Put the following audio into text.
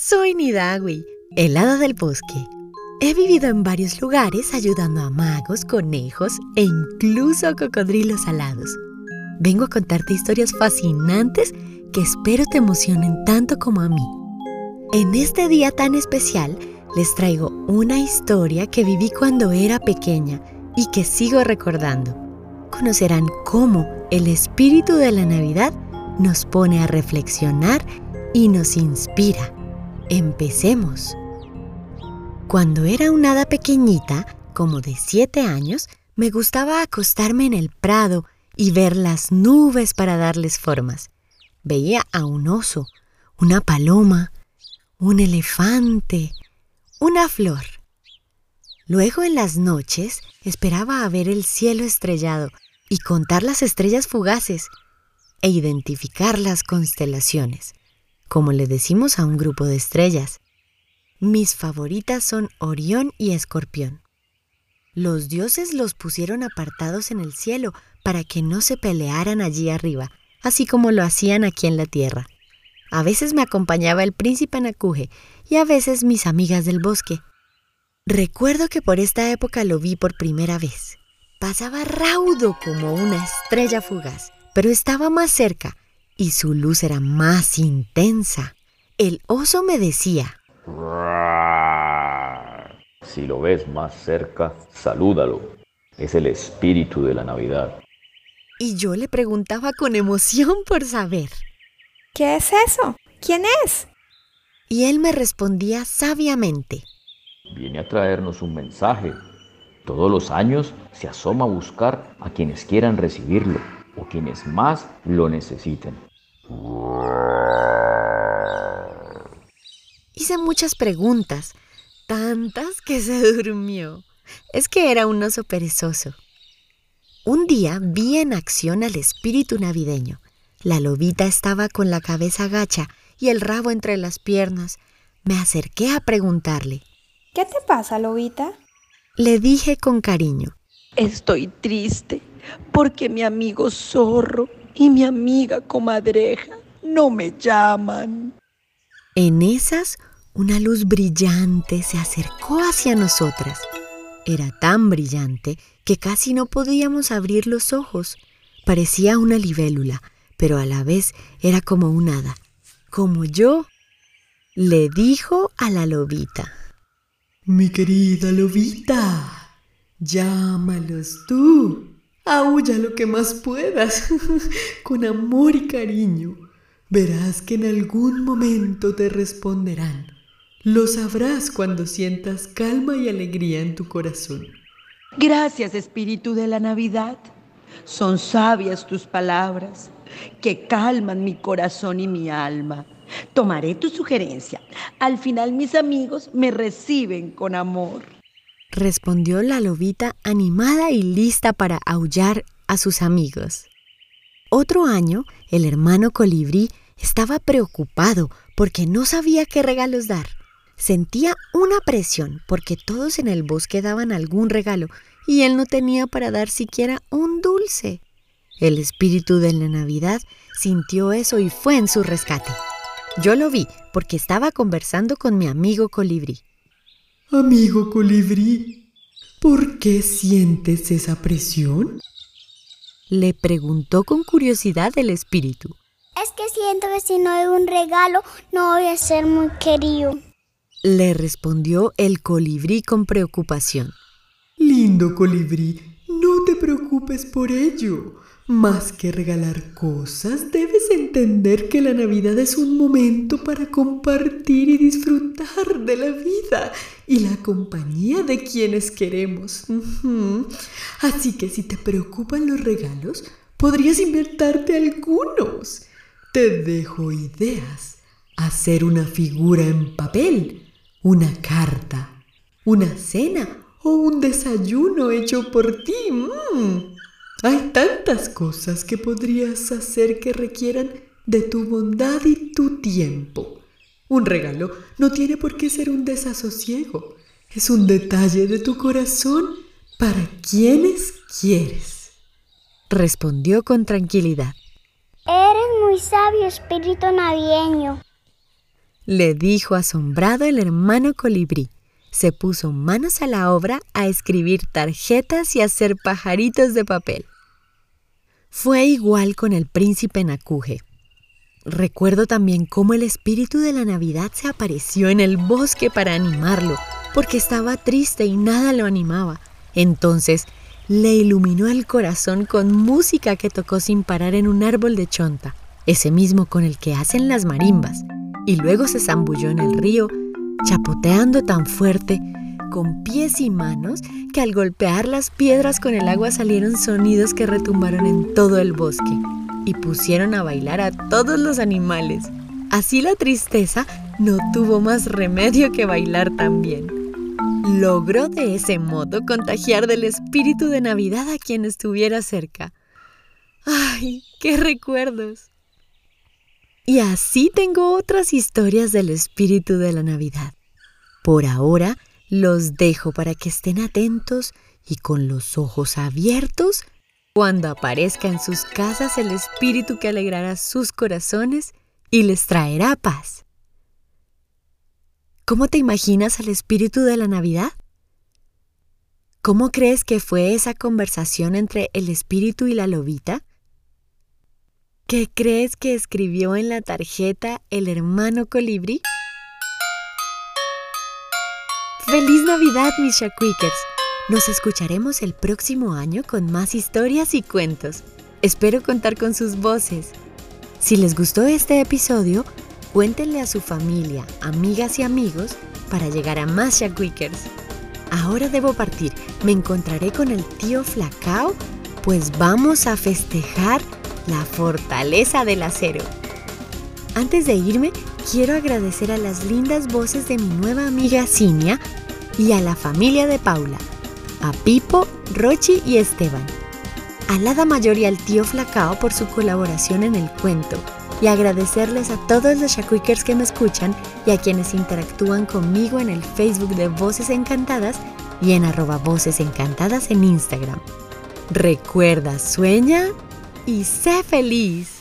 Soy Nidawi, el hada del bosque. He vivido en varios lugares ayudando a magos, conejos e incluso a cocodrilos alados. Vengo a contarte historias fascinantes que espero te emocionen tanto como a mí. En este día tan especial les traigo una historia que viví cuando era pequeña y que sigo recordando. Conocerán cómo el espíritu de la Navidad nos pone a reflexionar y nos inspira. Empecemos. Cuando era una hada pequeñita, como de siete años, me gustaba acostarme en el prado y ver las nubes para darles formas. Veía a un oso, una paloma, un elefante, una flor. Luego en las noches esperaba a ver el cielo estrellado y contar las estrellas fugaces e identificar las constelaciones, como le decimos a un grupo de estrellas. Mis favoritas son Orión y Escorpión. Los dioses los pusieron apartados en el cielo para que no se pelearan allí arriba, así como lo hacían aquí en la tierra. A veces me acompañaba el príncipe Nakuje y a veces mis amigas del bosque. Recuerdo que por esta época lo vi por primera vez. Pasaba raudo como una estrella fugaz, pero estaba más cerca y su luz era más intensa. El oso me decía, si lo ves más cerca, salúdalo. Es el espíritu de la Navidad. Y yo le preguntaba con emoción por saber. ¿Qué es eso? ¿Quién es? Y él me respondía sabiamente. Viene a traernos un mensaje. Todos los años se asoma a buscar a quienes quieran recibirlo o quienes más lo necesiten. Muchas preguntas, tantas que se durmió. Es que era un oso perezoso. Un día vi en acción al espíritu navideño. La lobita estaba con la cabeza gacha y el rabo entre las piernas. Me acerqué a preguntarle. ¿Qué te pasa, lobita? Le dije con cariño. Estoy triste porque mi amigo zorro y mi amiga comadreja no me llaman. En esas, una luz brillante se acercó hacia nosotras. Era tan brillante que casi no podíamos abrir los ojos. Parecía una libélula pero a la vez era como un hada, como yo. Le dijo a la lobita. Mi querida lobita, llámalos tú. Aúlla lo que más puedas, con amor y cariño. Verás que en algún momento te responderán. Lo sabrás cuando sientas calma y alegría en tu corazón. Gracias, Espíritu de la Navidad. Son sabias tus palabras que calman mi corazón y mi alma. Tomaré tu sugerencia. Al final mis amigos me reciben con amor. Respondió la lobita animada y lista para aullar a sus amigos. Otro año, el hermano colibrí estaba preocupado porque no sabía qué regalos dar. Sentía una presión porque todos en el bosque daban algún regalo y él no tenía para dar siquiera un dulce. El espíritu de la Navidad sintió eso y fue en su rescate. Yo lo vi porque estaba conversando con mi amigo colibrí. Amigo colibrí, ¿por qué sientes esa presión? Le preguntó con curiosidad el espíritu. Es que siento que si no hay un regalo no voy a ser muy querido. Le respondió el colibrí con preocupación. Lindo colibrí, no te preocupes por ello. Más que regalar cosas, debes entender que la Navidad es un momento para compartir y disfrutar de la vida y la compañía de quienes queremos. Así que si te preocupan los regalos, podrías inventarte algunos. Te dejo ideas. Hacer una figura en papel, una carta, una cena o un desayuno hecho por ti. Mm. Hay tantas cosas que podrías hacer que requieran de tu bondad y tu tiempo. Un regalo no tiene por qué ser un desasosiego. Es un detalle de tu corazón para quienes quieres. Respondió con tranquilidad. Eres muy sabio, espíritu navideño. Le dijo asombrado el hermano colibrí. Se puso manos a la obra a escribir tarjetas y hacer pajaritos de papel. Fue igual con el príncipe Nakuje. Recuerdo también cómo el espíritu de la Navidad se apareció en el bosque para animarlo, porque estaba triste y nada lo animaba. Entonces le iluminó el corazón con música que tocó sin parar en un árbol de chonta, ese mismo con el que hacen las marimbas, y luego se zambulló en el río, chapoteando tan fuerte, con pies y manos, que al golpear las piedras con el agua salieron sonidos que retumbaron en todo el bosque y pusieron a bailar a todos los animales. Así la tristeza no tuvo más remedio que bailar también. Logró de ese modo contagiar del espíritu de Navidad a quien estuviera cerca. ¡Ay, qué recuerdos! Y así tengo otras historias del espíritu de la Navidad. Por ahora los dejo para que estén atentos y con los ojos abiertos cuando aparezca en sus casas el espíritu que alegrará sus corazones y les traerá paz. ¿Cómo te imaginas al espíritu de la Navidad? ¿Cómo crees que fue esa conversación entre el espíritu y la lobita? ¿Qué crees que escribió en la tarjeta el hermano colibrí? ¡Feliz Navidad, mis Shaquikers! Nos escucharemos el próximo año con más historias y cuentos. Espero contar con sus voces. Si les gustó este episodio, cuéntenle a su familia, amigas y amigos para llegar a más Shackwickers. Ahora debo partir. Me encontraré con el tío Flacao, pues vamos a festejar la fortaleza del acero. Antes de irme, quiero agradecer a las lindas voces de mi nueva amiga Cinia y a la familia de Paula a Pipo, Rochi y Esteban. A Lada Mayor y al tío Flacao por su colaboración en el cuento y agradecerles a todos los Shakwikers que me escuchan y a quienes interactúan conmigo en el Facebook de Voces Encantadas y en arroba Voces Encantadas en Instagram. Recuerda, sueña y sé feliz.